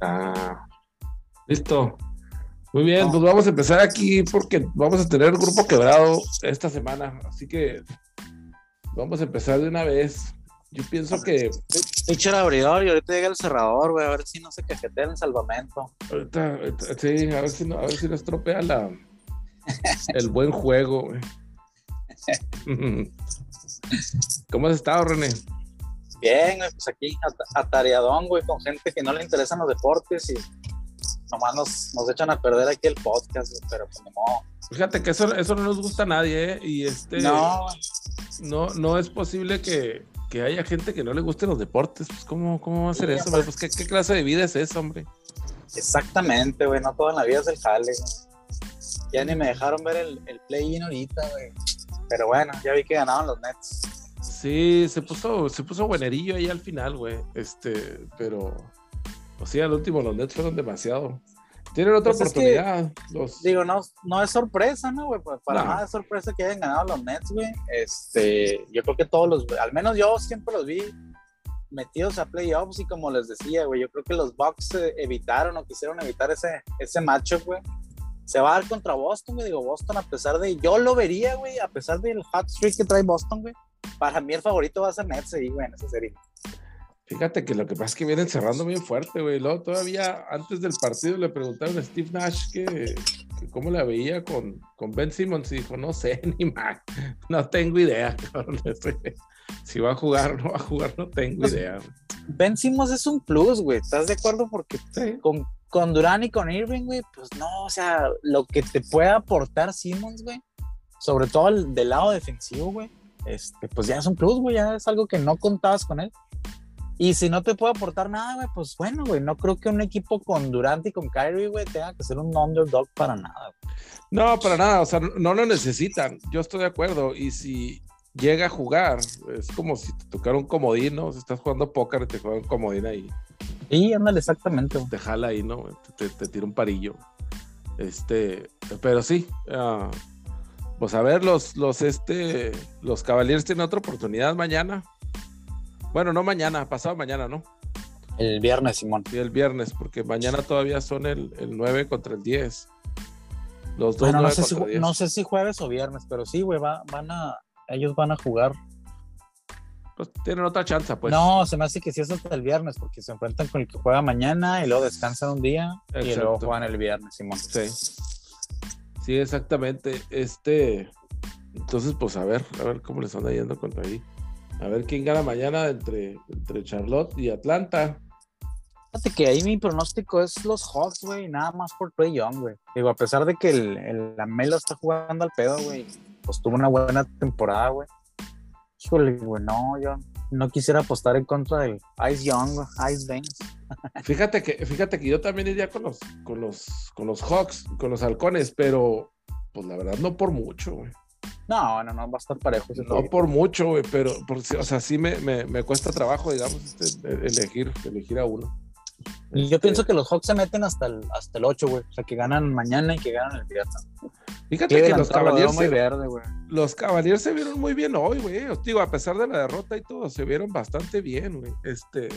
Ah, listo. Muy bien, pues vamos a empezar aquí porque vamos a tener el grupo quebrado esta semana, así que vamos a empezar de una vez. Yo pienso que. Echa el abridor y ahorita llega el cerrador, güey, a ver si no se cajetea en el salvamento. Ahorita, ahorita- sí, a ver si no, a ver si no estropea la, el buen juego, güey. ¿Cómo has estado, René? Bien, güey, pues aquí at- atareadón, güey, con gente que no le interesan los deportes y nomás nos, nos echan a perder aquí el podcast, güey, pero pues modo. Fíjate que eso, eso no nos gusta a nadie, ¿eh? Y este. No, no, no es posible que, que haya gente que no le gusten los deportes. Pues, ¿cómo, cómo va a ser Sí, eso, güey? Pues, ¿qué, qué clase de vida es esa, hombre? exactamente, güey, no toda la vida es el jale, güey. Ya ni me dejaron ver el, el play-in ahorita, güey. Pero bueno, ya vi que ganaron los Nets. Sí, se puso, se puso buenerillo ahí al final, güey. Este, pero. O sea, al último los Nets fueron demasiado. Tienen otra Pues es que, oportunidad. los... Digo, no, no es sorpresa, ¿no, güey? Pues para No. nada es sorpresa que hayan ganado los Nets, güey. Este, yo creo que todos los, al menos yo siempre los vi metidos a playoffs y como les decía, güey, yo creo que los Bucks evitaron o quisieron evitar ese, ese matchup, güey. Se va a dar contra Boston, güey. Digo, Boston, a pesar de, yo lo vería, güey, a pesar del hot streak que trae Boston, güey. Para mí el favorito va a ser Nets ahí, güey, en esa serie. Fíjate que lo que pasa es que vienen cerrando bien fuerte, güey. Luego todavía antes del partido le preguntaron a Steve Nash que, que cómo la veía con, con Ben Simmons y dijo, no sé, ni más, no tengo idea, cabrón. Si va a jugar o no va a jugar, no tengo Pues, idea. güey. Ben Simmons es un plus, güey. ¿Estás de acuerdo? Porque Sí. con, con Durán y con Irving, güey, pues no, o sea, lo que te puede aportar Simmons, güey, sobre todo el, del lado defensivo, güey, este, pues ya es un plus, güey, ya es algo que no contabas con él. Y si no te puede aportar nada, güey, pues bueno, güey, no creo que un equipo con Durant y con Kyrie, güey, tenga que ser un underdog para nada. güey. No, para nada, o sea, no lo necesitan. Yo estoy de acuerdo. Y si llega a jugar, es como si te tocara un comodín, ¿no? Si estás jugando póker y te juega un comodín ahí. Y ándale, exactamente, güey. te jala ahí, ¿no? Te, te- te tira un parillo. Este, pero sí, ah, pues a ver, los, los, este, los Cavaliers tienen otra oportunidad mañana. Bueno, no mañana, pasado mañana, ¿no? El viernes, Simón. Y el viernes, porque mañana todavía son el, el 9 contra el 10. Los dos Bueno, no 9 sé, si, contra 10. no sé si jueves o viernes, pero sí, güey, va- van a, ellos van a jugar Pues tienen otra chance, pues. no, se me hace que sí es hasta el viernes, porque se enfrentan con el que juega mañana y luego descansan un día y luego juegan el viernes, Simón. Sí. Sí, exactamente. Este, entonces, pues a ver, a ver cómo les anda yendo contra ahí. A ver quién gana mañana entre, entre Charlotte y Atlanta. Fíjate que ahí mi pronóstico es los Hawks, güey, nada más por Trey Young, güey. Digo, a pesar de que el, el Lamelo está jugando al pedo, güey, pues tuvo una buena temporada, güey. Híjole, güey, no, yo no quisiera apostar en contra del Ice Young, Ice Baines. Fíjate que, fíjate que yo también iría con los, con los, con los Hawks, con los halcones, pero pues la verdad no por mucho, güey. No, no, no, va a estar parejo No juego. por mucho, güey, pero por, o sea, sí me, me, me cuesta trabajo, digamos, este, elegir, elegir a uno. Y yo Este, pienso que los Hawks se meten hasta el, hasta el 8, güey. O sea, que ganan mañana y que ganan el viernes. Fíjate que los Cavaliers, se, verde, los Cavaliers se vieron muy bien hoy, güey. Digo, a pesar de la derrota y todo, se vieron bastante bien, güey. Este,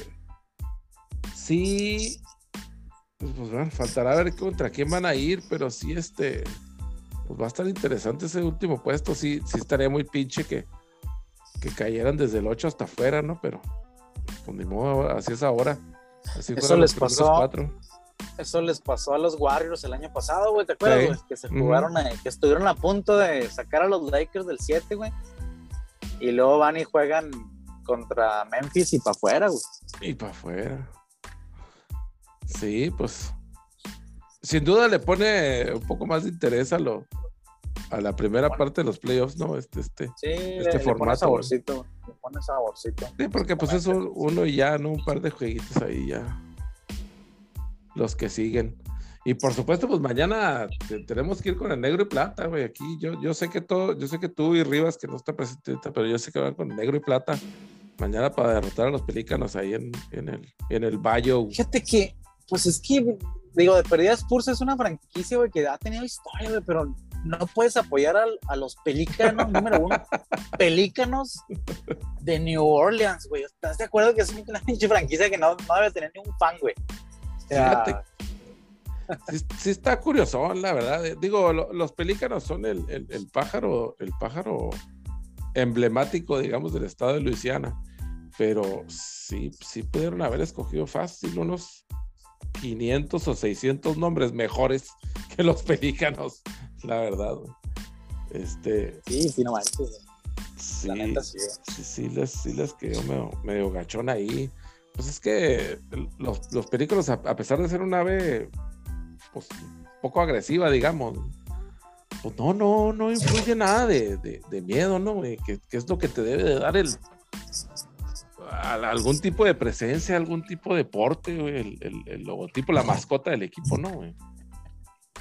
sí, pues, pues, bueno, faltará ver contra quién van a ir, pero sí, este, pues va a estar interesante ese último puesto. Sí, sí estaría muy pinche que, que cayeran desde el 8 hasta afuera, ¿no? Pero, pues ni modo, así es ahora. Así Eso les pasó. cuatro. Eso les pasó a los Warriors el año pasado, güey. ¿Te acuerdas, Sí. güey? Que se jugaron, eh, que estuvieron a punto de sacar a los Lakers del 7, güey. Y luego van y juegan contra Memphis y para afuera, güey. Y para afuera. Sí, pues. Sin duda le pone un poco más de interés a lo a la primera Bueno. parte de los playoffs, ¿no? Este, este. Sí, le, formato, pone saborcito, güey. Le pone saborcito. Sí, porque pues es un- uno y ya, ¿no? Un par de jueguitos ahí ya. Los que siguen. Y por supuesto, pues mañana te- tenemos que ir con el negro y plata, güey. Aquí yo, yo sé que todo, yo sé que tú y Rivas, que no está presente, pero yo sé que van con negro y plata mañana para derrotar a los pelícanos ahí en, en el, en el Bayo. Fíjate que, pues es que, digo, de perdida Spurs es una franquicia, güey, que ha tenido historia, güey, pero no puedes apoyar a, los pelícanos, número uno, pelícanos de New Orleans, güey. ¿Estás de acuerdo que es una pinche franquicia que no, no debe tener ni un fan, güey? Fíjate. Sí, está curioso, la verdad. Digo, los pelícanos son el, el, pájaro, el pájaro emblemático, digamos, del estado de Luisiana. Pero sí, sí pudieron haber escogido fácil unos 500 o 600 nombres mejores que los pelícanos, la verdad. Este, sí, sí, no manches. Sí, sí, sí, les, sí les quedó medio, gachón ahí. Pues es que los, los películas, a, pesar de ser un ave pues, poco agresiva, digamos, pues no, no, no influye nada de, de, miedo, ¿no? Que, es lo que te debe de dar el algún tipo de presencia, algún tipo de porte, el, el, logotipo, la mascota del equipo, ¿no?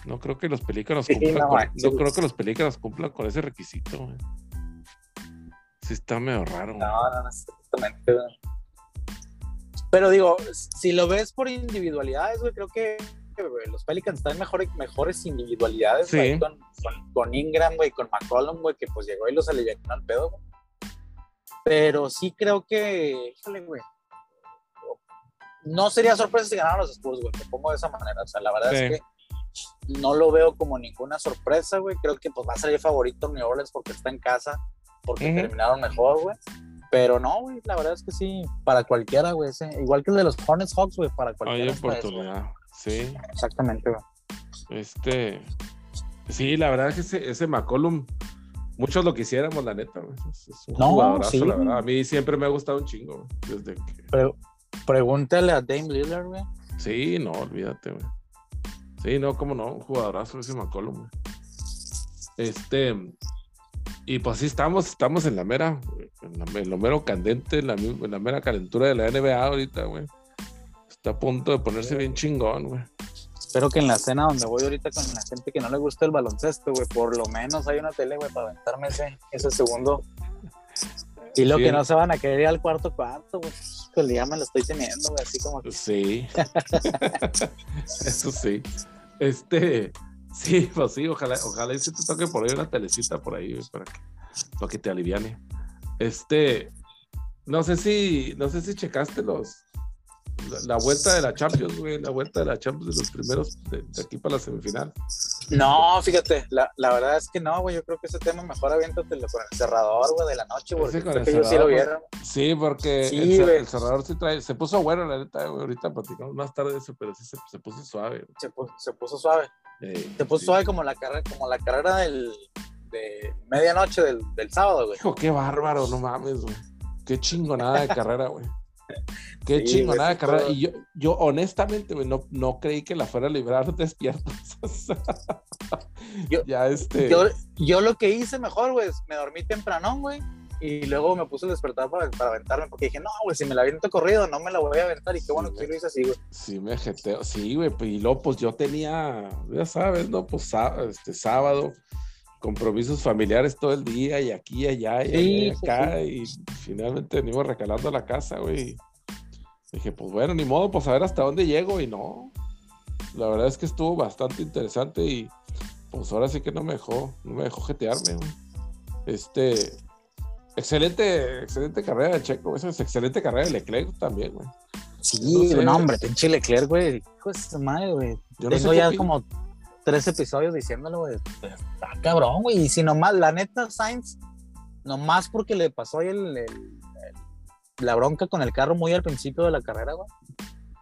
No creo que los pelícanos cumplan, con, no creo que los pelícanos cumplan con ese requisito. Sí está medio raro. No, no, no, exactamente. Pero digo, si lo ves por individualidades, güey, creo que los Pelicans están mejores, mejores individualidades con, Ingram, güey, con McCollum, güey, que pues llegó y los alivianó al pedo, Pero sí creo que, híjole, güey, no sería sorpresa si ganaran los Spurs, güey, me pongo de esa manera. O sea, la verdad es que no lo veo como ninguna sorpresa, güey. Creo que pues va a salir favorito New Orleans porque está en casa, porque terminaron mejor, güey. Pero no, güey, la verdad es que sí, para cualquiera, güey. Igual que el de los Hornets Hawks, güey, para cualquiera. Hay oportunidad, sí. Exactamente, güey. Este, sí, la verdad es que ese, ese McCollum, muchos lo quisiéramos, la neta, güey. Es, un no, jugadorazo, la verdad. A mí siempre me ha gustado un chingo, güey, desde que... pregúntale a Dame Lillard, güey. Sí, no, olvídate, güey. Sí, no, cómo no, un jugadorazo ese McCollum. Este, y pues sí, estamos, estamos en la mera, en, lo mero candente, en la, mera calentura de la NBA ahorita, güey. Está a punto de ponerse bien chingón, güey. Espero que en la cena donde voy ahorita con la gente que no le gusta el baloncesto, güey, por lo menos hay una tele, güey, para aventarme ese, ese segundo. Y lo que no se van a querer ir al cuarto cuarto, güey. Pues ya me lo estoy teniendo, güey, así como. Sí. Eso sí. Este. Sí, pues sí, ojalá, ojalá y se te toque por ahí una telecita por ahí, para que, para que te aliviane. Este, no sé si, no sé si checaste los, la, vuelta de la Champions, güey, la vuelta de la Champions de los primeros de, aquí para la semifinal. No, fíjate, la, la, verdad es que no, güey, yo creo que ese tema mejor aviéntatelo con el cerrador, güey, de la noche, porque sí, ellos sí lo vieron. Sí, porque el, cerrador sí trae, se puso bueno, la neta, güey, ahorita platicamos más tarde de eso, pero sí se, se puso suave. Se, se, puso suave. se puso suave como la carrera, como la carrera del, de medianoche del, del sábado, güey. Hijo, qué bárbaro, no mames, güey. Qué chingonada de carrera, güey. Qué chingo, nada de carrera. Y yo, yo honestamente, no, no creí que la fuera a librar despierto. yo, ya este... Yo, yo, lo que hice mejor, güey, me dormí temprano, güey. Y luego me puse a despertar para, para aventarme, porque dije, no, güey, si me la aviento corrido, no me la voy a aventar. Y qué bueno que lo hice así, güey. Sí, me jeteo. Sí, güey, y luego, pues yo tenía, ya sabes, ¿no? Pues este sábado compromisos familiares todo el día y aquí y allá y acá y finalmente venimos recalando la casa, güey. Dije, pues bueno, ni modo, pues a ver hasta dónde llego y no. La verdad es que estuvo bastante interesante y pues ahora sí que no me dejó, no me dejó jetearme, güey. Este, excelente, excelente carrera de Checo, esa es excelente carrera de Leclerc también, güey. Sí, no, hombre, pinche Leclerc, güey. Hijo de madre, güey. Yo Tengo ya como tres episodios diciéndolo, güey. Está cabrón, güey. Y si nomás, la neta, Sainz, nomás porque le pasó ahí el, la bronca con el carro muy al principio de la carrera, güey.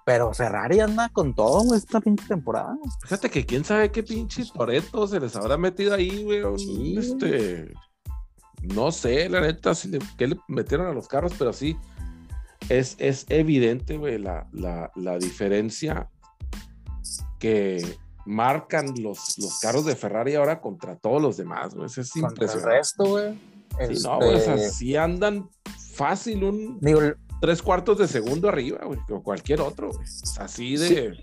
Pero Ferrari anda con todo, güey, esta pinche temporada. Fíjate que quién sabe qué pinche Toreto se les habrá metido ahí, güey. Este. No sé, la neta, si le, qué le metieron a los carros, pero sí. Es, es evidente, güey, la, la, la diferencia que marcan los, los carros de Ferrari ahora contra todos los demás, güey. es impresionante. el resto, güey. Sí, no, güey, este así andan fácil un tres cuartos de segundo arriba, güey, o cualquier otro, güey. Así de.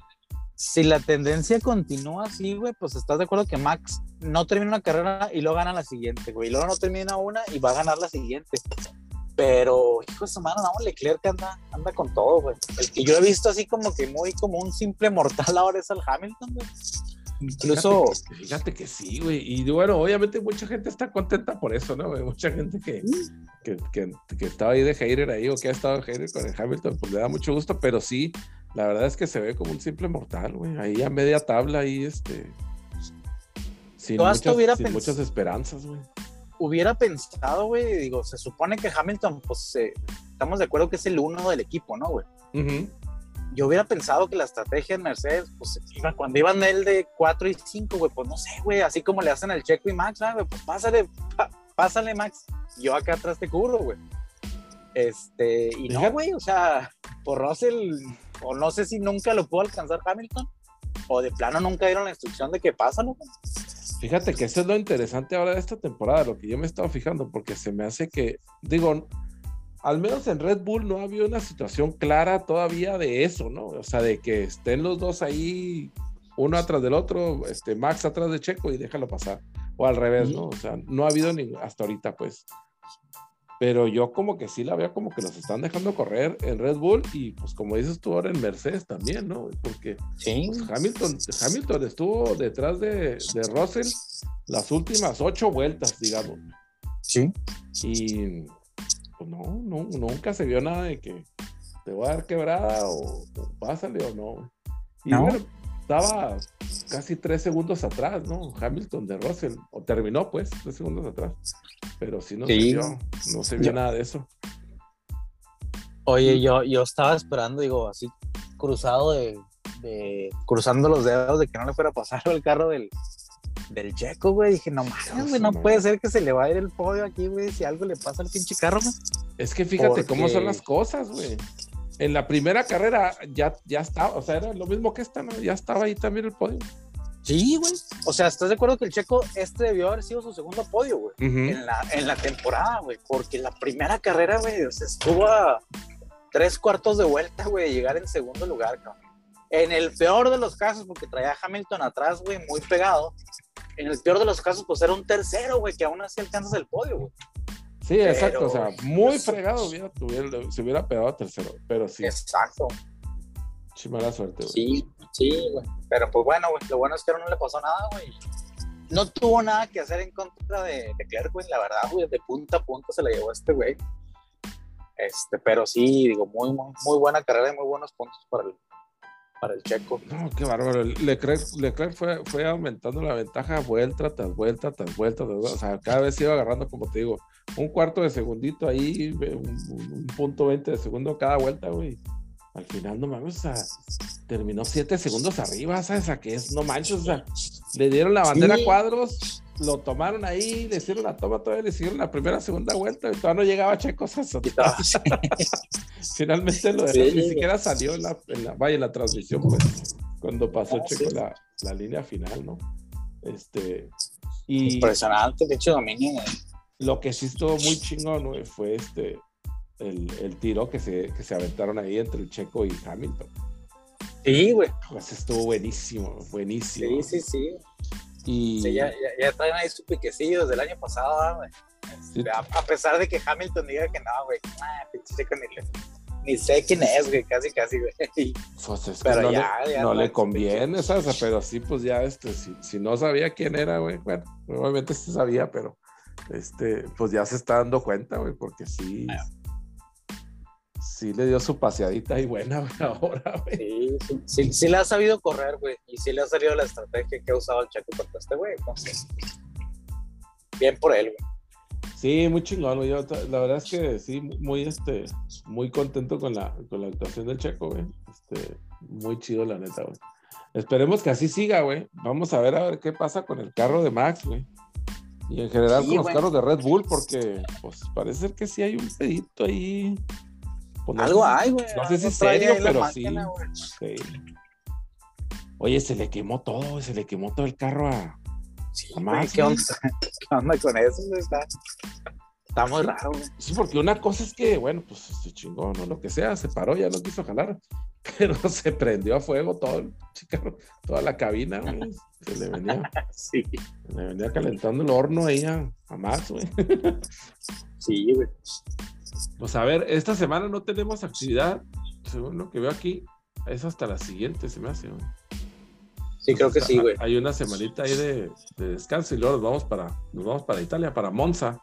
Si la tendencia continúa así, güey, pues estás de acuerdo que Max no termina una carrera y luego gana la siguiente, güey. Y luego no termina una y va a ganar la siguiente. Pero, hijo de su mano, no, Leclerc anda, anda con todo, güey. El que yo he visto así como que muy como un simple mortal ahora es el Hamilton, güey. Incluso. Fíjate que, sí, güey. Y bueno, obviamente mucha gente está contenta por eso, ¿no? Mucha gente que, que, que, estaba ahí de hater ahí o que ha estado de hater con el Hamilton, pues le da mucho gusto, pero sí, la verdad es que se ve como un simple mortal, güey. Ahí a media tabla, ahí este. Sin, muchas, hubiera sin muchas esperanzas, güey. Hubiera pensado, güey, digo, se supone que Hamilton, pues eh, estamos de acuerdo que es el uno del equipo, ¿no, güey? Ujú. Yo hubiera pensado que la estrategia de Mercedes, pues iba, cuando iban él de 4 y 5, güey, pues no sé, güey, así como le hacen al Checo y Max, ah, güey, pues pásale, pa- pásale, Max. Yo acá atrás te cubro, güey. Este, y no, güey, o sea, por Russell, o no sé si nunca lo pudo alcanzar Hamilton, o de plano nunca dieron la instrucción de que pásalo, güey. Fíjate que eso es lo interesante ahora de esta temporada, lo que yo me he estado fijando, porque se me hace que, digo, al menos en Red Bull no había una situación clara todavía de eso, ¿no? O sea, de que estén los dos ahí, uno atrás del otro, este, Max atrás de Checo y déjalo pasar. O al revés, ¿no? O sea, no ha habido ni hasta ahorita, pues. Pero yo como que sí la veo como que los están dejando correr en Red Bull y pues como dices tú ahora en Mercedes también, ¿no? Porque Sí. pues, Hamilton, Hamilton estuvo detrás de, de Russell las últimas ocho vueltas, digamos. Sí. Y pues no, no, nunca se vio nada de que te voy a dar quebrada o, o pásale o no. Y No. bueno, estaba casi tres segundos atrás, ¿no? Hamilton de Russell, o terminó pues, tres segundos atrás. Pero sí no Sí. se vio, no se vio Yo- nada de eso. Oye, yo, yo estaba esperando, digo, así cruzado de, de- cruzando los dedos de que no le fuera a pasar el carro del, del checo, güey. Dije, no mames, güey, no puede ser que se le va a ir el podio aquí, güey, si algo le pasa al pinche carro, güey. Es que fíjate cómo son las cosas, güey. En la primera carrera ya, ya estaba, o sea, era lo mismo que esta, ¿no? Ya estaba ahí también el podio. Sí, güey. O sea, ¿estás de acuerdo que el checo este debió haber sido su segundo podio, güey? En la, en la temporada, güey. Porque la primera carrera, güey, o sea, estuvo a tres cuartos de vuelta, güey, de llegar en segundo lugar, cabrón. En el peor de los casos, porque traía a Hamilton atrás, güey, muy pegado. En el peor de los casos, pues era un tercero, güey, que aún así alcanzas el podio, güey. Sí, exacto, o sea, muy fregado hubiera, tuviera- se hubiera pegado a tercero, pero sí, Exacto. sí mala suerte, güey. Sí, sí, güey. Pero pues bueno, güey, lo bueno es que no le pasó nada, güey. No tuvo nada que hacer en contra de Leclerc, güey, la verdad, güey, de punta a punta se la llevó este güey. Este, pero sí, digo, muy, muy, muy buena carrera y muy buenos puntos para el, para el checo. No, qué bárbaro. Leclerc, Leclerc fue, fue aumentando la ventaja vuelta tras vuelta tras vuelta. tras. O sea, cada vez iba agarrando, como te digo, un cuarto de segundito ahí, un, un- un punto 20 de segundo cada vuelta, güey. Al final, no mames, o sea, terminó siete segundos arriba, ¿sabes? A que es, no manches, o sea, le dieron la bandera Sí. a cuadros, lo tomaron ahí, le hicieron la toma, todavía le siguieron la primera, segunda vuelta, y todavía no llegaba Checo, o sea, Y todo, sí. Finalmente lo Sí, dejaron, ni siquiera salió en la, en la, vaya, en la transmisión, pues, cuando pasó Ah, Checo sí. la, la línea final, ¿no? Este, y Impresionante, de hecho, dominio. güey. lo que sí estuvo muy chingón, güey, fue este, el, el tiro que se, que se aventaron ahí entre el Checo y Hamilton. Sí, güey. Pues estuvo buenísimo, buenísimo. Sí, sí, sí. Y Sí, ya, ya, ya traen ahí su piquecillo desde el año pasado, ¿verdad, güey. Sí. A, a pesar de que Hamilton diga que no, güey, ah, pinche Checo ni, le- ni sé quién es, güey, casi, casi, güey. pues es que Pero no, ya, le, ya no no le es- conviene, ¿sabes? Pero sí, pues ya, este, si, si no sabía quién era, güey, bueno, obviamente sí sabía, pero este, pues ya se está dando cuenta, güey, porque sí, sí le dio su paseadita y buena, güey, ahora, güey. Sí, sí, sí, sí le ha sabido correr, güey, y sí le ha salido la estrategia que ha usado el Checo contra este güey, entonces, bien por él, güey. Sí, muy chingón, güey. Yo, la verdad es que sí, muy, este, muy contento con la, con la actuación del Checo, güey. Este, muy chido, la neta, güey. Esperemos que así siga, güey. Vamos a ver a ver qué pasa con el carro de Max, güey. Y en general Sí, con los carros de Red Bull, porque pues parece ser que sí hay un pedito ahí. Pues, no Algo sé hay, güey. no sé si trae serio, pero máquina, sí. Sí. Oye, se le quemó todo, se le quemó todo el carro a. Sí, A güey, Max, ¿qué onda? ¿Qué onda con eso? Está, está muy raro, güey. Sí, porque una cosa es que, bueno, pues se chingó, ¿no? Lo que sea, se paró, ya no quiso jalar, pero se prendió a fuego todo el toda la cabina, güey. Se le venía, Sí, se le venía calentando el horno ahí a, a Max, güey. sí, güey. Pues a ver, esta semana no tenemos actividad, según lo que veo aquí, es hasta la siguiente, se me hace, güey. Sí, creo que sí, güey. Hay una semanita ahí de, de descanso y luego nos vamos para, nos vamos para Italia, para Monza.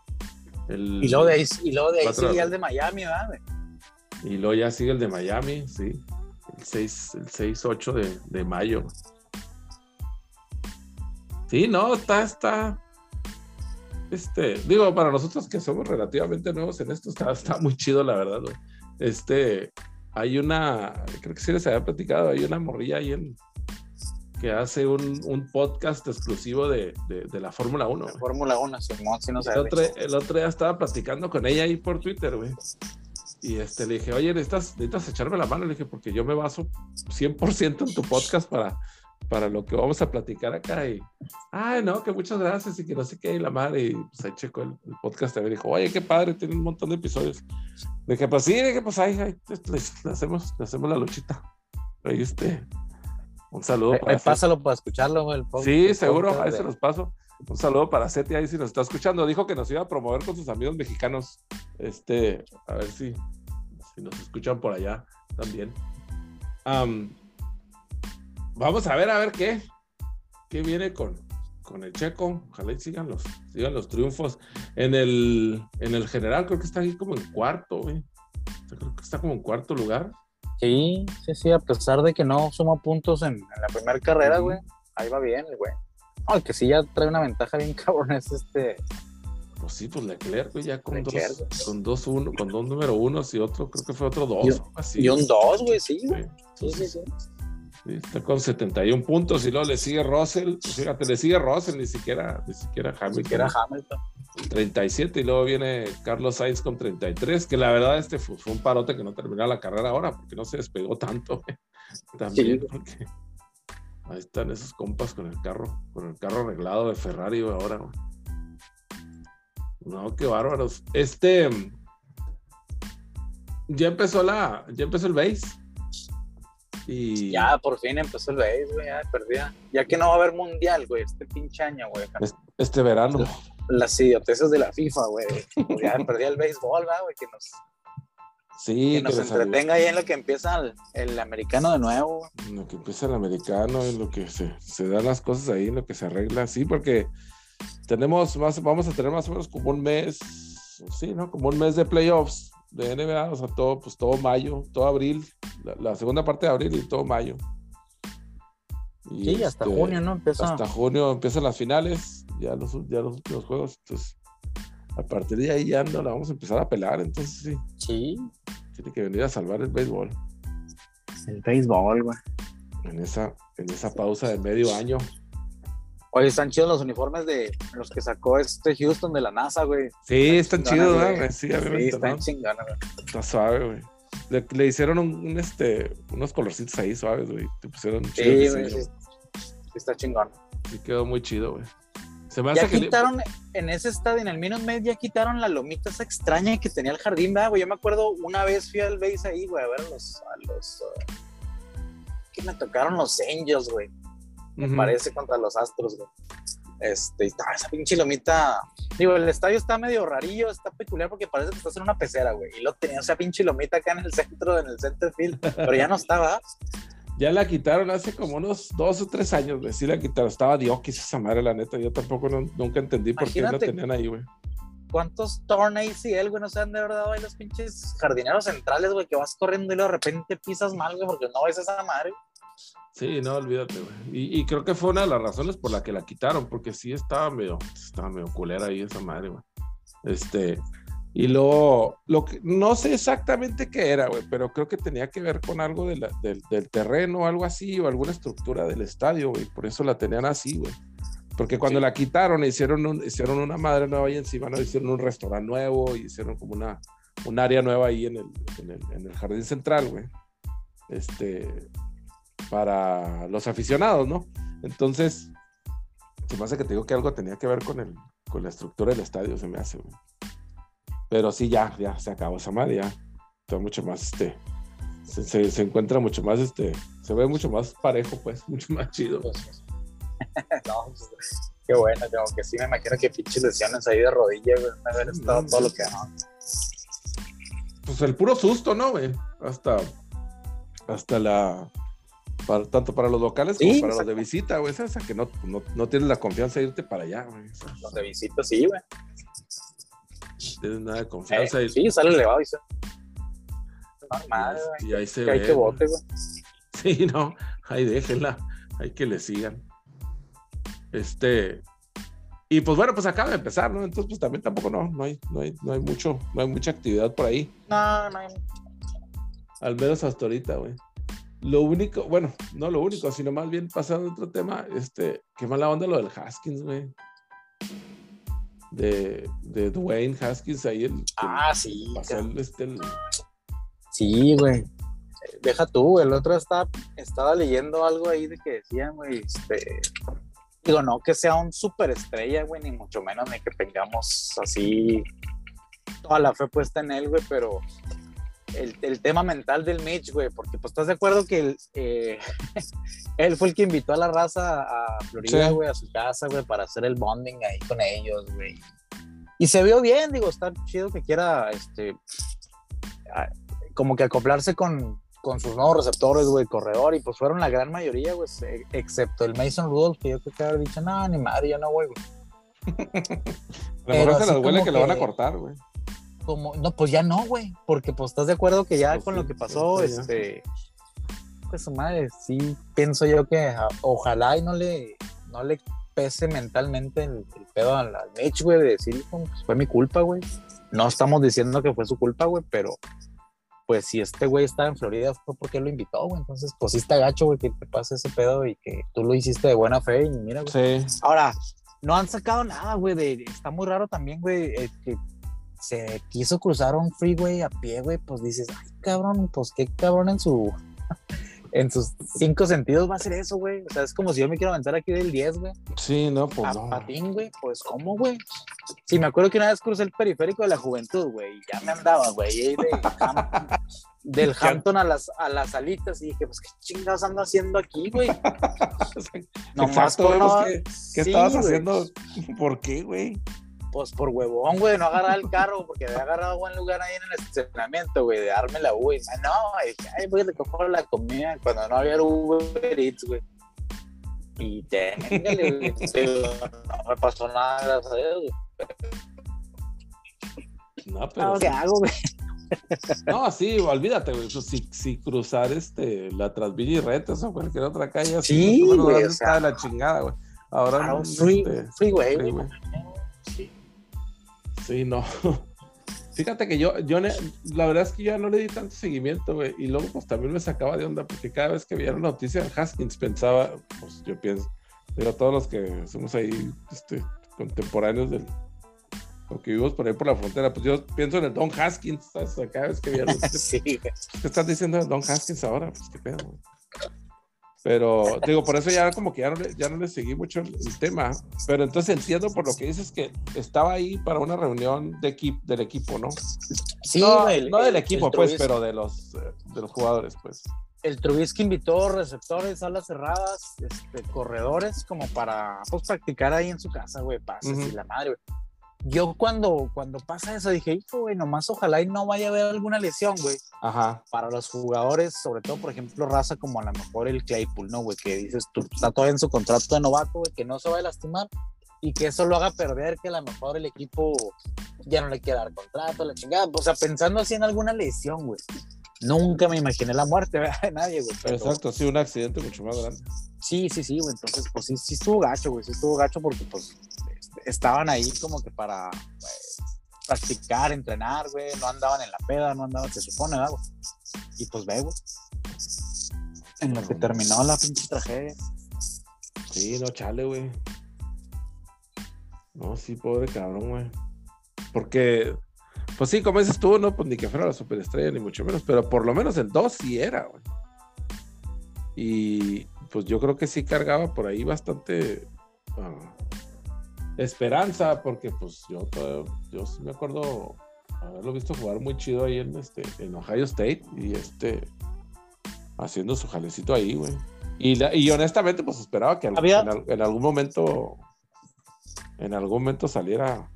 El- Y luego de ahí, y luego de ahí sigue el de Miami, ¿verdad? Y luego ya sigue el de Miami, sí. 6, el 6 8 de, de mayo. Sí, no, está, está. Este, digo, para nosotros que somos relativamente nuevos en esto, está, está muy chido, la verdad, güey. Este, hay una, creo que sí les había platicado, hay una morrilla ahí en, que hace un, un podcast exclusivo de, de, de la Fórmula 1. güey. Fórmula 1, Simón, sí no El sabe. otro, el otro día estaba platicando con ella ahí por Twitter, güey. Y este, le dije, oye, necesitas, necesitas echarme la mano. Le dije, porque yo me baso 100% en tu podcast para, para lo que vamos a platicar acá. Y, ay, no, que muchas gracias y que no sé qué. Y la madre, y pues ahí checo el, el podcast también. Dijo, oye, qué padre, tiene un montón de episodios. Le dije, pues sí, le dije, pues ahí, ahí le, le hacemos, le hacemos la luchita. Ahí este, un saludo. Ahí- para ahí pásalo para escucharlo, el podcast- Sí, seguro, ahí de- se los paso. Un saludo para Seti ahí si nos está escuchando. Dijo que nos iba a promover con sus amigos mexicanos. Este, a ver si, si nos escuchan por allá también. Am, vamos a ver, a ver qué. ¿Qué viene con, con el checo? Ojalá y sigan los, sigan los triunfos. En el, en el general, creo que está ahí como en cuarto, güey. O sea, creo que está como en cuarto lugar. Sí, sí, sí, a pesar de que no suma puntos en, en la primera carrera, güey. Ahí va bien, güey. No, el que sí ya trae una ventaja bien cabrón es este. Pues sí, pues Leclerc, güey, ya con Leclerc, dos, güey. con dos uno, con dos número unos y otro, creo que fue otro dos. Y- así. Y un 2, güey, sí, güey. Sí. Sí, sí, sí. Sí, está con 71 puntos y luego le sigue Russell. Pues fíjate, le sigue Russell, ni siquiera, ni siquiera Ni Hamilton. siquiera Hamilton. 37 y luego viene Carlos Sainz con 33, que la verdad este fue, fue un parote que no terminó la carrera ahora porque no se despegó tanto. También Sí. porque ahí están esos compas con el carro, con el carro arreglado de Ferrari ahora. No, qué bárbaros. Este ya empezó la, ya empezó el base. Y Ya, por fin empezó el base, güey, ya perdía. Ya que no va a haber mundial, güey, este pinche año, güey. es- este verano. Las idioteces de la FIFA, güey. Ya perdía el béisbol, ¿verdad, güey, que nos, Sí, que nos entretenga ahí en lo que empieza el, el americano de nuevo, güey. En lo que empieza el americano, en lo que se, se dan las cosas ahí, en lo que se arregla, sí, porque tenemos más, vamos a tener más o menos como un mes, sí, ¿no? Como un mes de playoffs de NBA, o sea, todo, pues todo mayo, todo abril, la, la segunda parte de abril y todo mayo. Y, Sí, hasta este, junio, ¿no? Empieza. Hasta junio empiezan las finales, ya los, ya los últimos juegos, entonces a partir de ahí ya no la vamos a empezar a pelar, entonces sí, Sí, tiene que venir a salvar el béisbol el béisbol, güey. en esa, en esa pausa de medio año. Oye, están chidos los uniformes de los que sacó este Houston de la NASA, güey. Sí, están chingones, chidos, güey. ¿verdad? Sí, Sí, están chingones, güey. Está suave, güey. Le, le hicieron un, un, este, unos colorcitos ahí suaves, güey. Te pusieron chido Sí, güey, sí, está chingón. Sí quedó muy chido, güey. Se me Ya hace le- quitaron, en ese estadio, en el Minute Maid, ya quitaron la lomita esa extraña que tenía el jardín, ¿verdad, güey? Yo me acuerdo una vez fui al base ahí, güey, a ver a los, a los, uh, que me tocaron los Angels, güey. Me parece contra los Astros, güey. Este, y estaba esa pinche lomita. Digo, el estadio está medio rarillo, está peculiar porque parece que estás en una pecera, güey. Y lo tenía esa pinche lomita acá en el centro, en el center field, pero ya no estaba. Ya la quitaron hace como unos dos o tres años, güey. Sí la quitaron. Estaba diokis esa madre, la neta. Yo tampoco no- nunca entendí por qué la tenían ahí, güey. ¿Cuántos torn ACL, güey? No se han de verdad ahí los pinches jardineros centrales, güey, que vas corriendo y de repente pisas mal, güey, porque no ves esa madre. Sí, no, olvídate, güey. Y, y creo que fue una de las razones por la que la quitaron, porque sí estaba medio, estaba medio culera ahí esa madre, güey. Este, y luego, lo que, no sé exactamente qué era, güey, pero creo que tenía que ver con algo de la- del, del terreno o algo así, o alguna estructura del estadio, güey. Por eso la tenían así, güey. Porque cuando Sí. la quitaron, hicieron, un- hicieron una madre nueva ahí encima, ¿no? Hicieron un restaurante nuevo, y hicieron como una, un área nueva ahí en el, en el, en el jardín central, güey. Este, para los aficionados, ¿no? Entonces, se me hace que te digo que algo tenía que ver con, el, con la estructura del estadio, se me hace, güey. Pero sí, ya, ya se acabó esa madre, ya. Está mucho más, este, se, se- se encuentra mucho más, este, se ve mucho más parejo, pues, mucho más chido. No, pues, qué bueno, como que sí me imagino que pinches lesiones ahí de rodilla, güey, de haber estado No, todo sí. lo que no. Pues el puro susto, ¿no, güey? Hasta, hasta la, para- tanto para los locales como para los de visita, güey. Esa, esa que no, no, no tienes la confianza de irte para allá, güey. Los de visita, sí, güey. no tienes nada de Eh, confianza. y- sí, sale elevado y se. Normal, güey. y ahí se Que hay ve, que güey. bote, güey. Sí, no, ahí déjenla, hay que le sigan. Este, y pues bueno, pues acaba de empezar, ¿no? Entonces, pues también tampoco no, no hay, no hay, no hay mucho, no hay mucha actividad por ahí. No, no hay. Al menos hasta ahorita, güey. Lo único, bueno, no lo único, sino más bien pasando a otro tema, este, qué mala onda lo del Haskins, güey. De, de Dwayne Haskins ahí el. Ah, sí. pasó el, este, el- Sí, güey. Deja tú, el otro estaba, estaba leyendo algo ahí de que decían, güey, este. Digo, no que sea un superestrella, güey, ni mucho menos, ni que tengamos así toda la fe puesta en él, güey, pero el, el tema mental del Mitch, güey, porque pues estás de acuerdo que el, eh, él fue el que invitó a la raza a Florida, Sí. güey, a su casa, güey, para hacer el bonding ahí con ellos, güey. Y se vio bien, digo, está chido que quiera, este, a- como que acoplarse con, con sus nuevos receptores, güey, corredor, y pues fueron la gran mayoría, güey, excepto el Mason Rudolph, que yo creo que haber dicho, no, ni madre, yo no voy, güey. A lo Pero mejor se las huele que, lo van a cortar, güey. Como, no, pues ya no, güey, porque pues estás de acuerdo que ya con sí, lo que pasó, este, pues su madre, sí, pienso yo que a- ojalá y no le, no le pese mentalmente el, el pedo al, al Mitch, güey, de decir, pues fue mi culpa, güey. No estamos diciendo que fue su culpa, güey, pero pues si este güey estaba en Florida fue porque lo invitó, güey. Entonces, pues sí está gacho, güey, que te pase ese pedo y que tú lo hiciste de buena fe y mira, güey. Sí. Ahora, no han sacado nada, güey. de- Está muy raro también, güey, eh, que se quiso cruzar un freeway a pie, güey. Pues dices, ay, cabrón, pues qué cabrón en su. En sus cinco sentidos va a ser eso, güey. O sea, es como si yo me quiero aventar aquí del 10, güey. Sí, no, pues A no. patín, güey. Pues, ¿cómo, güey? Sí, me acuerdo que una vez crucé el periférico de la juventud, güey. y Ya me andaba, güey. de del Hampton a las, a las alitas. Y dije, pues, ¿qué chingados ando haciendo aquí, güey? No- pues, ¿qué, Sí, estabas haciendo? ¿Por qué, güey? Pues por huevón, güey, no agarrar el carro, porque había agarrado buen lugar ahí en el estacionamiento, güey, de darme la güey. No, güey, ay, voy a recoger la comida cuando no había Uber Eats, güey. Y téngale, güey. No me pasó nada, gracias a Dios, güey. No, pero. No, ¿Qué hago, güey? No, sí, olvídate, güey. Pues, si, si cruzar este, la Transvilla y o cualquier otra calle así, Sí, menos, güey, ¿dónde o está de la chingada, güey. Ahora Claro, no, free, este, freeway, free, güey. güey. Sí. No. Fíjate que yo, yo la verdad es que yo ya no le di tanto seguimiento, güey. Y luego, pues también me sacaba de onda, porque cada vez que veía la noticia del Haskins pensaba, pues yo pienso, pero todos los que somos ahí, este, contemporáneos del, o que vivimos por ahí por la frontera, pues yo pienso en el Don Haskins, ¿sabes? Cada vez que veía Sí. ¿Qué estás diciendo de Don Haskins ahora? Pues qué pedo. güey. Pero digo, por eso ya como que ya no le, ya no le seguí mucho el, el tema. Pero entonces entiendo por lo que dices que estaba ahí para una reunión de del equipo, ¿no? Sí, no, no el- del el equipo, pues, Trubisky- pero de los, eh, de los jugadores, pues. el Trubisky invitó receptores, alas cerradas, este, corredores, como para pues, practicar ahí en su casa, güey, pases y la madre, güey. Yo cuando, cuando pasa eso dije, hijo, güey, nomás ojalá y no vaya a haber alguna lesión, güey, Ajá. para los jugadores, sobre todo, por ejemplo, raza como a lo mejor el Claypool, ¿no, güey? Que dices, tú está todavía en su contrato de novato, güey, que no se va a lastimar y que eso lo haga perder, que a lo mejor el equipo ya no le quiera dar contrato, la chingada. O sea, pensando así en alguna lesión, güey. Nunca me imaginé la muerte ¿verdad? de nadie, güey. pero- Exacto, sí, un accidente mucho más grande. Sí, sí, sí, güey. Entonces, pues sí, sí estuvo gacho, güey. Sí estuvo gacho porque, pues, estaban ahí como que para pues, practicar, entrenar, güey. No andaban en la peda, no andaban, se supone, ¿verdad? Y pues ve. En lo que terminó la pinche tragedia. Sí, no, chale, güey. No, sí, pobre cabrón, güey. Porque, pues sí, como dices tú, no, pues ni que fuera la superestrella, ni mucho menos, pero por lo menos en dos sí era, güey. Y pues yo creo que sí cargaba por ahí bastante ah, esperanza, porque pues yo, todavía- yo sí me acuerdo haberlo visto jugar muy chido ahí en, este, en Ohio State y este, haciendo su jalecito ahí, güey. Y, la- y honestamente, pues esperaba que Había- en algún momento, en algún momento saliera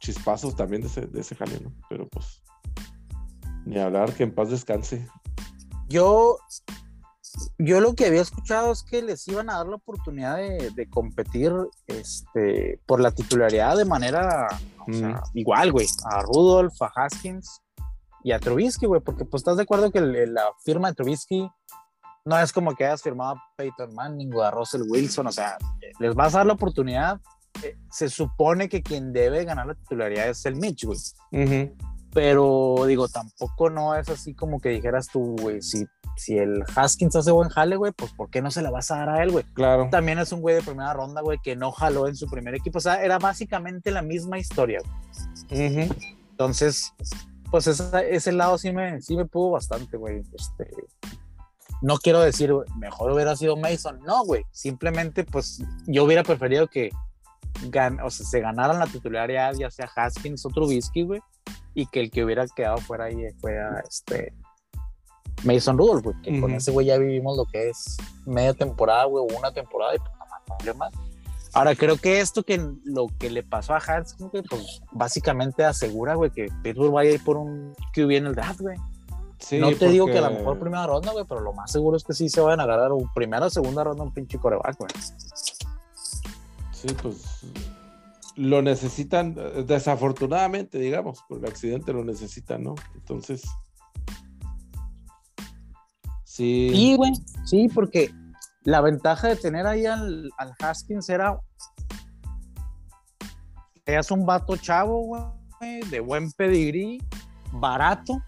chispazos también de ese, de ese jale, ¿no? Pero pues, ni hablar, que en paz descanse. Yo, yo lo que había escuchado es que les iban a dar la oportunidad de, de competir este, por la titularidad de manera o sea, Mm. igual, güey, a Rudolph, a Haskins y a Trubisky, güey, porque pues estás de acuerdo que el- la firma de Trubisky no es como que hayas firmado a Peyton Manning o a Russell Wilson, o sea, les vas a dar la oportunidad. Eh, se supone que quien debe ganar la titularidad es el Mitch, güey. Pero digo, tampoco no es así como que dijeras tú, güey, si, si el Haskins hace buen jale, güey, pues ¿por qué no se la vas a dar a él, güey? Claro. También es un güey de primera ronda, güey, que no jaló en su primer equipo. O sea, era básicamente la misma historia, güey. Entonces, pues ese lado sí me, sí me pudo bastante, güey. Este, no quiero decir, mejor hubiera sido Mason. No, güey. Simplemente, pues yo hubiera preferido que o sea, se ganaran la titularidad, ya sea Haskins o Trubisky, güey, y que el que hubiera quedado fuera ahí fuera este Mason Rudolph, güey, que con ese güey ya vivimos lo que es media temporada, güey, o una temporada y pues más. Ahora, creo que esto que lo que le pasó a Haskins, pues básicamente asegura, güey, que Pittsburgh vaya a ir por un QB en el draft, güey no te digo que a lo mejor primera ronda, güey, pero lo más seguro es que sí se vayan a agarrar un primera o segunda ronda un pinche coreback, güey. Sí, pues lo necesitan, desafortunadamente, digamos, por el accidente lo necesitan, ¿no? Entonces. Sí. Sí, güey, sí, porque la ventaja de tener ahí al, al Haskins era. Es un vato chavo, güey, de buen pedigrí, barato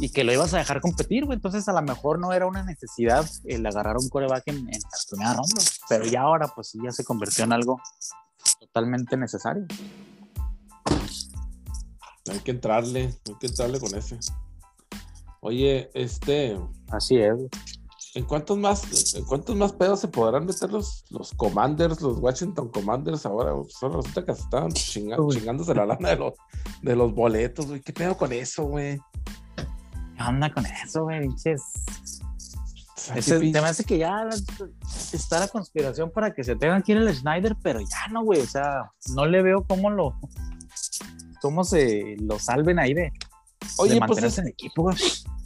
y que lo ibas a dejar competir, güey. Entonces, a lo mejor no era una necesidad el agarrar un coreback en, en la primera ronda, pero ya ahora, pues sí, ya se convirtió en algo totalmente necesario. Hay que entrarle, hay que entrarle con ese. Oye, este. Así es. ¿En cuántos más, en cuántos más pedos se podrán meter los, los Commanders, los Washington Commanders ahora? Solo resulta que se estaban chingándose la lana de los, de los boletos, güey. ¿Qué pedo con eso, güey? ¿Qué onda con eso, güey? Ese, te me hace que ya está la conspiración para que se tengan que ir el Schneider, pero ya no, güey. O sea, no le veo cómo lo. cómo se lo salven ahí de. Oye, pues es, en equipo, güey.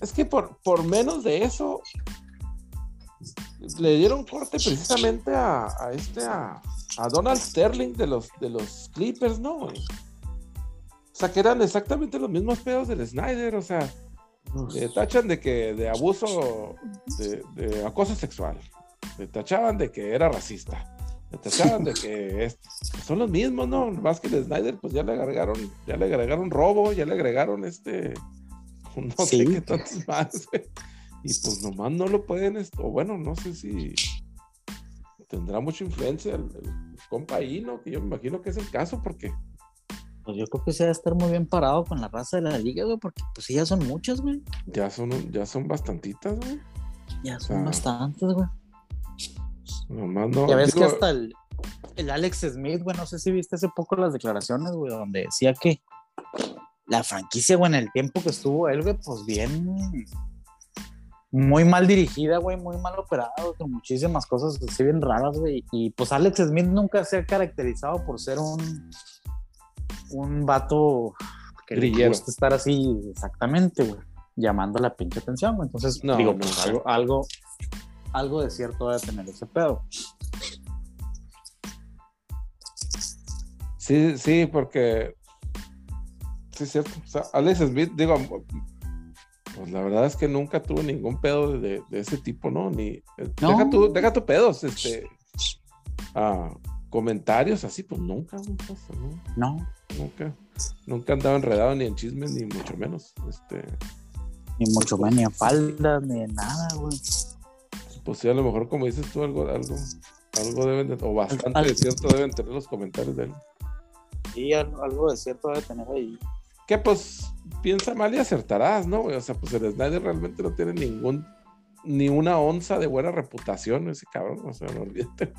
Es que por, por menos de eso. Le dieron corte precisamente a, a este, a, a, Donald Sterling de los, de los Clippers, ¿no, güey? O sea, que eran exactamente los mismos pedos del Snyder, o sea le tachan de que de abuso, de, acoso sexual. Le tachaban de que era racista. Le tachaban de que son los mismos, ¿no? Más que el Snyder, pues ya le agregaron, ya le agregaron robo, ya le agregaron este, no sé qué tantos más. Y pues nomás no lo pueden, o bueno, no sé si tendrá mucha influencia el, el compa ahí, ¿no? Que yo me imagino que es el caso, porque pues yo creo que se va a estar muy bien parado con la raza de la liga, güey, porque pues sí, ya son muchas, güey. Ya son, ya son bastantitas, güey. Ya son bastantes, güey. Nomás no. Ya ves que hasta el, el Alex Smith, güey, no sé si viste hace poco las declaraciones, güey, donde decía que la franquicia, güey, en el tiempo que estuvo él, güey, pues bien muy mal dirigida, güey, muy mal operada, con muchísimas cosas así bien raras, güey. Y pues Alex Smith nunca se ha caracterizado por ser un un vato que le gusta estar así, exactamente, güey, llamando la pinche atención, güey. Entonces, no, digo, pues, algo, algo, algo de cierto debe tener ese pedo. Sí, sí, porque sí es cierto. O sea, Alex Smith, digo, pues la verdad es que nunca tuvo ningún pedo de, ese tipo, ¿no? Ni eh, deja tu, deja tu pedos, este ah, comentarios así, pues nunca, ¿no? No. Nunca, nunca andaba enredado ni en chismes, ni mucho menos. Este, ni mucho menos, ni en falda, ni en nada, güey. Pues sí, a lo mejor, como dices tú, algo, algo, algo deben de, o bastante de cierto deben tener los comentarios de él. Sí, algo de cierto debe tener ahí. Que pues piensa mal y acertarás, ¿no? O sea, pues el Snyder realmente no tiene ningún, ni una onza de buena reputación, ese cabrón, o sea, no olvídate.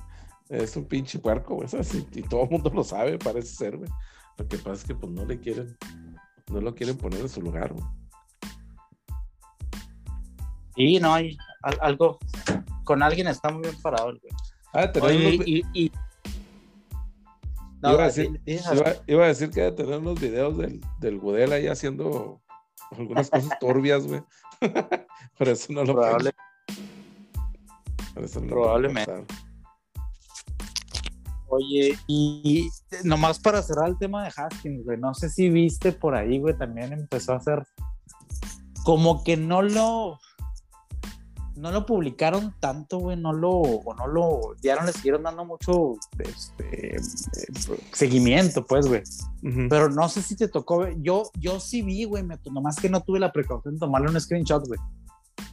Es un pinche puerco, güey, y todo el mundo lo sabe, parece ser, güey. Lo que pasa es que pues no le quieren, no lo quieren poner en su lugar, güey. Y no hay algo, con alguien está muy bien parado, güey. Ah, y, y, iba, a decir, iba, a decir, que debe tener unos videos del, del Gudel ahí haciendo algunas cosas turbias, güey. Pero eso no lo Probable. eso no Probablemente. Oye, y nomás para cerrar el tema de Haskins, güey, no sé si viste por ahí, güey, también empezó a hacer como que no lo no lo publicaron tanto, güey, no lo, o no lo, ya no le siguieron dando mucho este, eh, seguimiento, pues, güey. Pero no sé si te tocó, yo, yo sí vi, güey, nomás que no tuve la precaución de tomarle un screenshot, güey.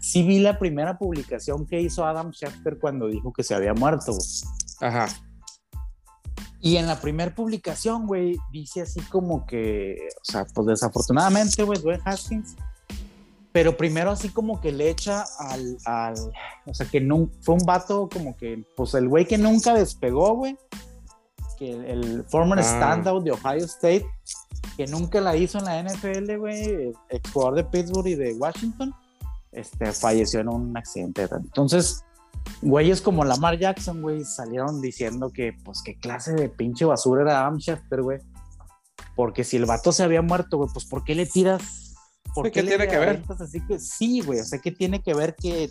Sí vi la primera publicación que hizo Adam Schefter cuando dijo que se había muerto, güey. Ajá. Y en la primera publicación, güey, dice así como que, o sea, pues desafortunadamente, güey, Dwayne Haskins pero primero así como que le echa al, al o sea, que no, fue un vato como que, pues el güey que nunca despegó, güey, que el, former ah. standout de Ohio State, que nunca la hizo en la NFL, güey, ex jugador de Pittsburgh y de Washington, este, falleció en un accidente. Entonces, güeyes como Lamar Jackson, güey, salieron diciendo que, pues, qué clase de pinche basura era Adam Schefter, güey. Porque si el vato se había muerto, güey, pues, ¿por qué le tiras ¿Por qué, tiene que ver? Así que sí, güey, o sea, ¿qué tiene que ver que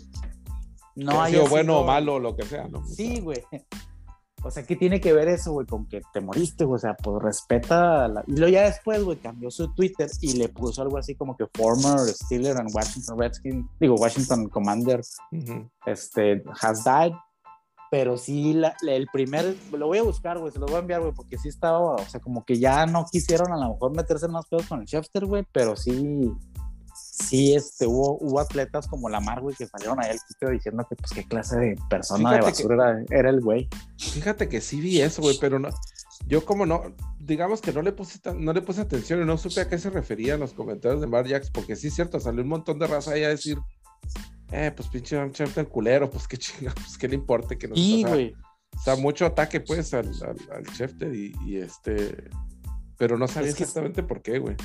no haya sido bueno o malo o lo que sea, ¿no? Sí, güey. O sea, ¿qué tiene que ver eso, güey, con que te moriste, güey? O sea, pues respeta. La... Y luego ya después, güey, cambió su Twitter y le puso algo así como que former Steeler and Washington Redskins, digo, Washington Commander, este, has died. Pero sí, el primer, lo voy a buscar, güey, se lo voy a enviar, güey, porque sí estaba, o sea, como que ya no quisieron a lo mejor meterse más pedos con el Chefster, güey, pero sí, sí este, hubo, hubo atletas como Lamar, güey, que salieron ahí al diciendo que, pues, qué clase de persona de basura era, el güey. Fíjate que sí vi eso, güey, pero no, yo como no, digamos que no le puse, no le puse atención y no supe a qué se referían los comentarios de Mar Jax, porque sí es cierto, salió un montón de raza ahí a decir, eh, pues pinche el culero, pues qué chingados, pues, qué le importa que nos Sí, güey. O sea, mucho ataque, pues, al, al, y, este. Pero no sabía exactamente por qué, güey.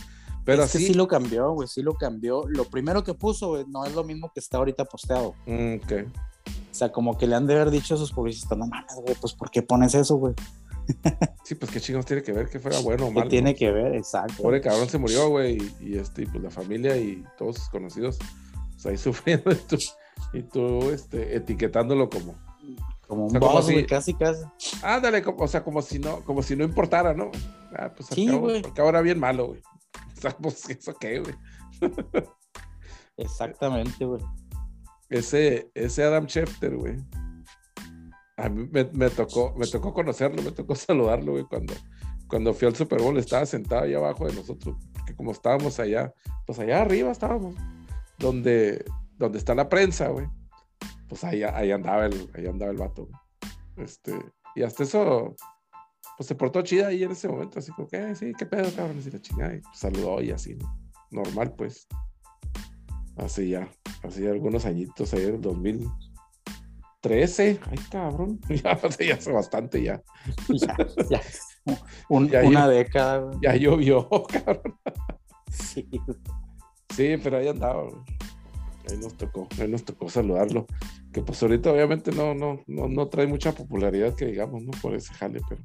Pero es que sí lo cambió, güey, sí lo cambió. Lo primero que puso, güey, no es lo mismo que está ahorita posteado. Mm, ok. O sea, como que le han de haber dicho a sus publicistas, no mames, güey, pues ¿por qué pones eso, güey? sí, pues qué chingos tiene que ver que fuera bueno o malo. tiene que ver, exacto. Pobre cabrón se murió, güey, y, este, y pues la familia y todos sus conocidos, pues ahí sufriendo y tú, y tú este, etiquetándolo como. Como un boss, güey, casi, casi. Ándale, o sea, como si no, como si no importara, ¿no? Ah, pues sí, güey. Porque ahora bien malo, güey. Pues, ¿eso qué, güey? Exactamente, güey. Ese, ese Adam Schefter, güey. A mí me, tocó, me tocó conocerlo, me tocó saludarlo, güey, cuando, cuando fui al Super Bowl, estaba sentado ahí abajo de nosotros, porque como estábamos allá, pues allá arriba estábamos, donde, donde está la prensa, güey. Pues ahí, ahí andaba el, ahí andaba el vato, Este, y hasta eso, pues se portó chida ahí en ese momento, así como que, sí, qué pedo, cabrón, y la chingada, y saludó y así, normal, pues. Así ya, así algunos añitos ahí en el 2013, ay, cabrón, ya, ya hace bastante ya. Ya, ya. una década. Ya llovió, cabrón. Sí. Sí, pero ahí andaba, Ahí nos tocó, ahí nos tocó saludarlo. Que pues ahorita obviamente no, no, no, no trae mucha popularidad que digamos, ¿no? Por ese jale, pero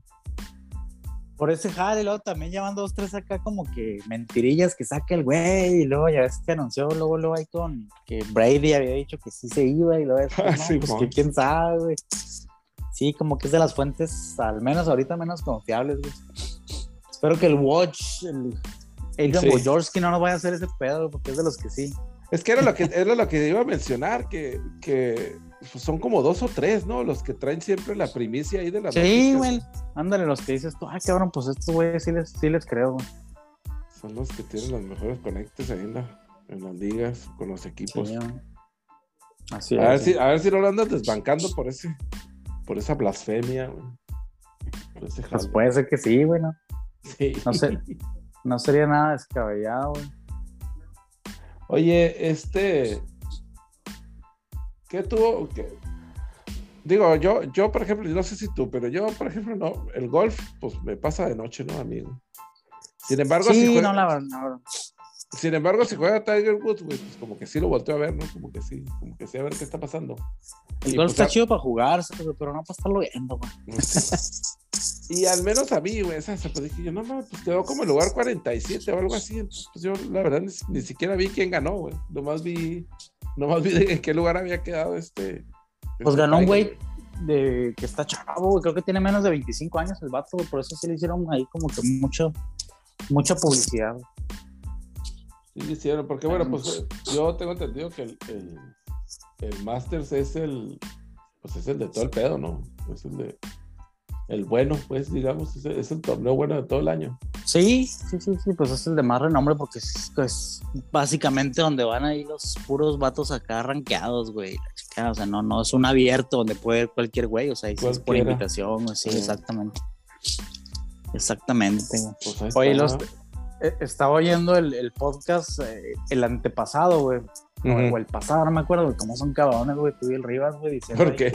por ese jale, luego también llevan dos, tres acá como que mentirillas que saca el güey, y luego ya ves que anunció luego, luego ahí con que Brady había dicho que sí se iba, y luego ah, sí, pues que quién sabe. Sí, como que es de las fuentes, al menos ahorita menos confiables, güey. Espero que el Watch, el Adrian sí. no nos vaya a hacer ese pedo, porque es de los que sí. Es que era lo que, era lo que iba a mencionar, que, que pues, son como dos o tres, ¿no? Los que traen siempre la primicia ahí de la Sí, güey. Ándale, los que dices tú, ay, cabrón, pues estos güeyes sí les, sí les creo, güey. Son los que tienen los mejores conectes ahí en, la, en las ligas, con los equipos. Así a Ver si, a ver si no lo andas desbancando por ese, por esa blasfemia, güey. pues puede ser que sí, güey, ¿no? Sí. No, sé, no sería nada descabellado, güey. Oye, este, ¿Qué tuvo? Digo, yo, yo, por ejemplo, no sé si tú, pero yo, por ejemplo, no, el golf, pues me pasa de noche, ¿no, amigo? Sin embargo, sí, si juega, no, la no. Sin embargo, si juega Tiger Woods, pues como que sí lo volteo a ver, ¿no? Como que sí, como que sí, a ver qué está pasando. El golf pues, está chido para jugar, pero no para estarlo viendo, güey. y al menos a mí, güey, esa, pues dije yo, no, no, pues quedó como el lugar 47 o algo así. Entonces, pues yo, la verdad, ni, ni siquiera vi quién ganó, güey. Nomás vi no me olvidé en qué lugar había quedado este. Pues este ganó un güey de que está chavo, creo que tiene menos de 25 años el vato, por eso sí le hicieron ahí como que mucho, mucha publicidad. Sí, hicieron, porque bueno, pues yo tengo entendido que el, el Masters es el, pues es el de todo el pedo, ¿no? Es el de, el bueno, pues, digamos, es, el torneo bueno de todo el año. Sí, sí, sí, sí, pues es el de más renombre porque es, básicamente donde van ahí los puros vatos acá arranqueados, güey. O sea, no, no es un abierto donde puede ir cualquier güey, o sea, es por invitación, sí, exactamente. Exactamente. Pues Oye, los, estaba oyendo el, podcast, eh, el antepasado, güey. O el pasado, no me acuerdo, güey, cómo son cabrones, güey. Tú y el Rivas, güey, diciendo. ¿Por qué?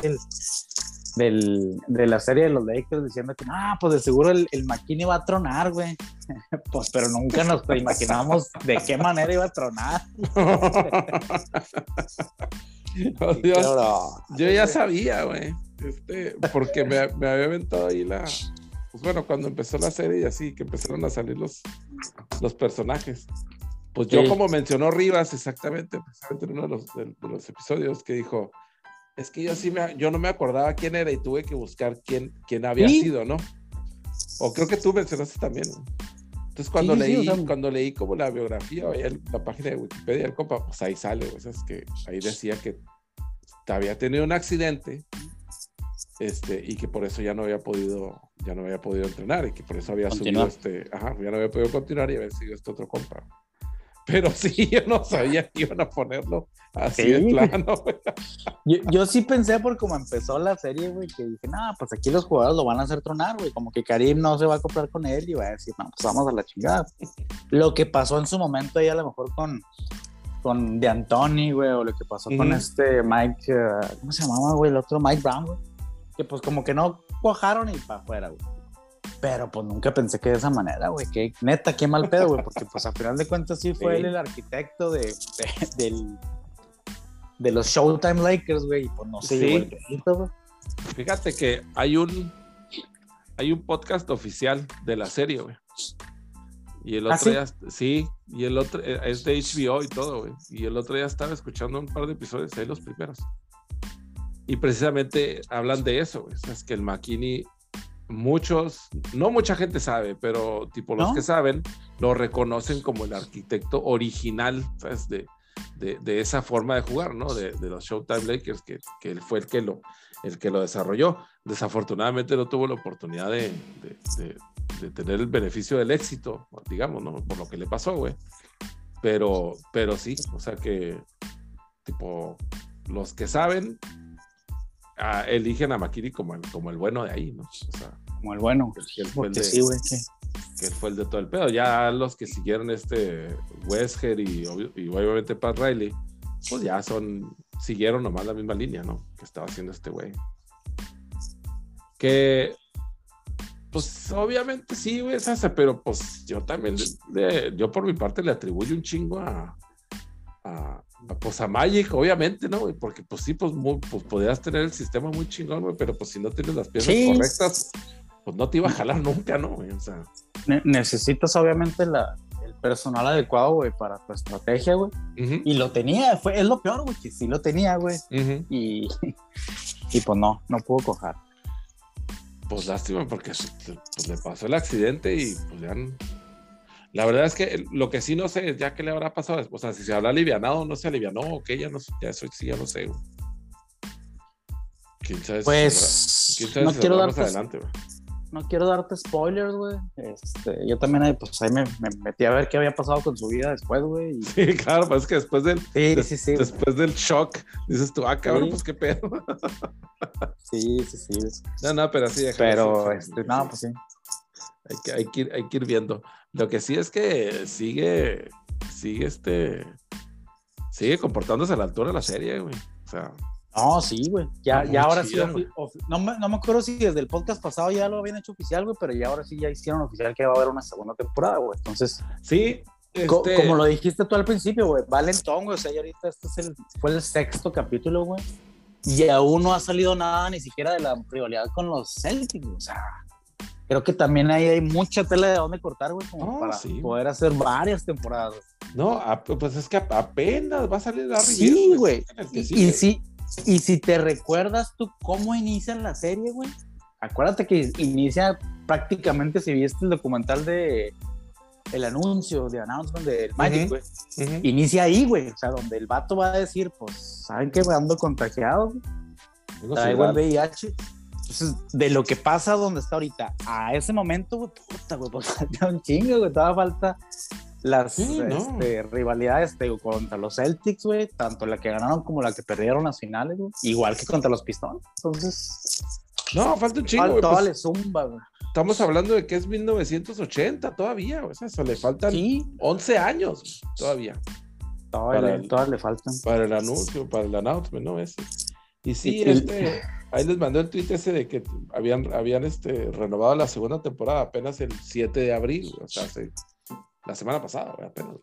del, de la serie de los Lakers diciendo que, ah, pues de seguro el, el McKinney va a tronar, güey. pues, pero nunca nos imaginamos de qué manera iba a tronar. oh, Dios. Yo ya sabía, güey. Este, porque me, me había aventado ahí la, pues bueno, cuando empezó la serie y así, que empezaron a salir los, los personajes. Pues yo, como mencionó Rivas, exactamente, precisamente en uno de los, de los, episodios, que dijo, es que yo sí me, yo no me acordaba quién era y tuve que buscar quién, quién había sido, ¿no? O creo que tú mencionaste también. Entonces cuando leí, cuando leí como la biografía o la página de Wikipedia del compa, pues ahí sale, o sea, es que ahí decía que había tenido un accidente este, y que por eso ya no había podido, ya no había podido entrenar y que por eso había subido este, ajá, ya no había podido continuar y haber sido este otro compa. Pero sí, yo no sabía que iban a ponerlo así de plano. Yo, yo, sí pensé por cómo empezó la serie, güey, que dije, no, pues aquí los jugadores lo van a hacer tronar, güey, como que Karim no se va a comprar con él y va a decir, no, pues vamos a la chingada. Lo que pasó en su momento ahí a lo mejor con, con De Antoni, güey, o lo que pasó con este Mike, uh, ¿cómo se llamaba, güey? El otro Mike Brown, güey. Que pues como que no cuajaron y para afuera, güey. Pero pues nunca pensé que de esa manera, güey. Que neta, qué mal pedo, güey. Porque pues a final de cuentas sí fue él el arquitecto de, del, de los Showtime Lakers, güey. Y pues no sé, sí. güey. Fíjate que hay un hay un podcast oficial de la serie, güey. Y el ¿Ah, otro día, sí, y el otro eh, es de HBO y todo, güey. Y el otro día estaba escuchando un par de episodios, ahí los primeros. Y precisamente hablan de eso, güey. Es que el McKinney muchos, no mucha gente sabe, pero tipo los que saben, lo reconocen como el arquitecto original ¿sabes? De, de, esa forma de jugar, ¿no? De, los Showtime Lakers, que, que, él fue el que, lo, el que lo desarrolló. Desafortunadamente no tuvo la oportunidad de, tener el beneficio del éxito, digamos, ¿no? Por lo que le pasó, güey. Pero, pero sí, o sea que, tipo, los que saben eligen a Makiri como el, como el bueno de ahí, ¿no? O sea, como el bueno. Que, fue el de, sí, güey, que fue el de todo el pedo. Ya los que siguieron este Wesker y, y, obviamente Pat Riley, pues ya son, siguieron nomás la misma línea, ¿no? Que estaba haciendo este güey. Que, pues obviamente sí, güey, pero pues yo también, yo por mi parte le atribuyo un chingo a, a, pues a Magic, obviamente, ¿no? Porque pues sí, pues, pues podías tener el sistema muy chingón, güey, pero pues si no tienes las piezas correctas, pues no te iba a jalar nunca, ¿no? O sea. necesitas obviamente la, el personal adecuado, güey, para tu estrategia, güey. Y lo tenía, fue, es lo peor, güey, que sí lo tenía, güey. y, y pues no, no pudo cojar. Pues lástima, porque pues, le pasó el accidente y pues ya la verdad es que lo que sí no sé es ya qué le habrá pasado. O sea, si se habrá alivianado o no se alivianó, o que ya no ya eso sí ya no sé. ¿Quién sabe pues no quiero darte, adelante, no quiero darte spoilers, güey. Este, yo también pues ahí me, metí a ver qué había pasado con su vida después, güey. Sí, claro, pues es que después del, sí, sí, después del shock dices tú, ah, cabrón, pues qué pedo. sí, sí, sí. No, no, pero sí. Pero, este, no, pues sí. Hay que, hay, que ir, hay que ir viendo. Lo que sí es que sigue, sigue este, sigue comportándose a la altura de la serie, güey. O sea. No, sí, güey. Ya, ya ahora sí. No me, no me acuerdo si desde el podcast pasado ya lo habían hecho oficial, güey, pero ya ahora sí ya hicieron oficial que va a haber una segunda temporada, güey. Entonces. Sí. Este... como lo dijiste tú al principio, güey. Valentón, güey. O sea, ya ahorita este es el, fue el sexto capítulo, güey. Y aún no ha salido nada ni siquiera de la rivalidad con los Celtics, o sea creo que también ahí hay mucha tela de dónde cortar, güey, como para poder hacer varias temporadas. No, pues es que apenas va a salir la Sí, güey. Y, si, y si te recuerdas tú cómo inicia la serie, güey. Acuérdate que inicia prácticamente, si viste el documental de, el anuncio de announcement del Magic, güey. Inicia ahí, güey. O sea, donde el vato va a decir, pues, ¿saben qué? Ando contagiado. Traigo el VIH. Entonces, de lo que pasa donde está ahorita, a ese momento, güey, puta, güey, pues falta un chingo, güey. Todavía falta las este, rivalidades contra los Celtics, güey, tanto la que ganaron como la que perdieron las finales, güey, igual que contra los Pistones. Entonces, no, falta un chingo. Falta, pues, le zumba, güey. Estamos hablando de que es 1980 todavía, o sea, eso le faltan 11 años todavía. Todavía, le faltan. Para el anuncio, para el announcement, ¿no? Ese. Y sí, este, ahí les mandó el tweet ese de que habían, habían este, renovado la segunda temporada apenas el 7 de abril, o sea, la semana pasada, apenas.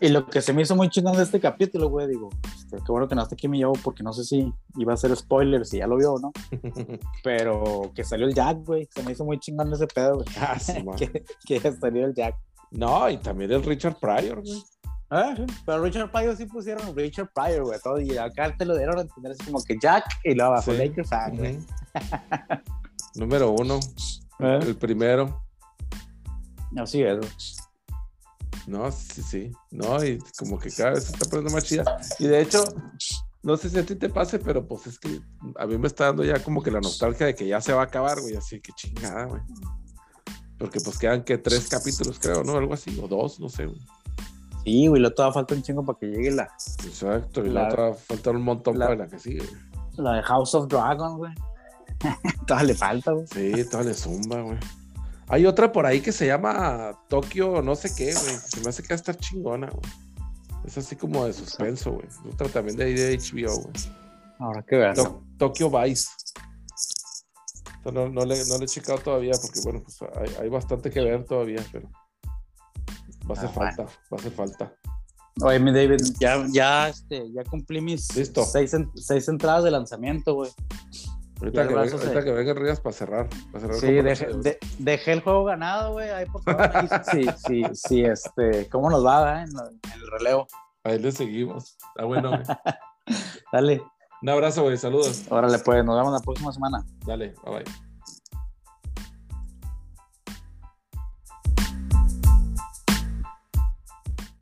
Y, lo que se me hizo muy chingón de este capítulo, güey, digo, este, qué bueno que no esté aquí me llevo porque no sé si iba a ser spoiler, si ya lo vio o no. Pero que salió el Jack, güey, se me hizo muy chingón ese pedo, güey. Ah, que, que salió el Jack. No, y también el Richard Pryor, güey. Ah, pero Richard Pryor sí pusieron Richard Pryor, güey, todo, y acá te lo dieron a entender así como que Jack y luego abajo sí. Lakers, güey. Número uno, ¿Eh? el primero. Así es. No, sí, sí. No, y como que cada vez se está poniendo más chida. Y de hecho, no sé si a ti te pase, pero pues es que a mí me está dando ya como que la nostalgia de que ya se va a acabar, güey. Así que chingada, güey. Porque pues quedan que tres capítulos, creo, ¿no? Algo así, o dos, no sé, güey. Sí, güey, lo todavía falta un chingo para que llegue la. Exacto, y la, todavía falta un montón para la que sigue. La de House of Dragons, güey. todavía le falta, güey. Sí, todavía le zumba, güey. Hay otra por ahí que se llama Tokio, no sé qué, güey. Se me hace que va a estar chingona, güey. Es así como de suspenso, güey. Otra también de ahí de HBO, güey. Ahora que veas. Tokio Vice. No, no, le, no, le, he checado todavía porque, bueno, pues hay, hay bastante que ver todavía, pero va a hacer ah, falta, va a hacer falta. Oye, mi David, ya, ya, este, ya cumplí mis Seis, seis entradas de lanzamiento, güey. Ahorita, que, venga, que venga Ríos para cerrar. sí, dejé, el juego ganado, güey. Ahí por favor sí, sí, sí, este, ¿cómo nos va, eh, en, el relevo? Ahí le seguimos. Está bueno, güey. Dale. Un abrazo, güey. Saludos. Órale, pues, nos vemos la próxima semana. Dale, bye bye.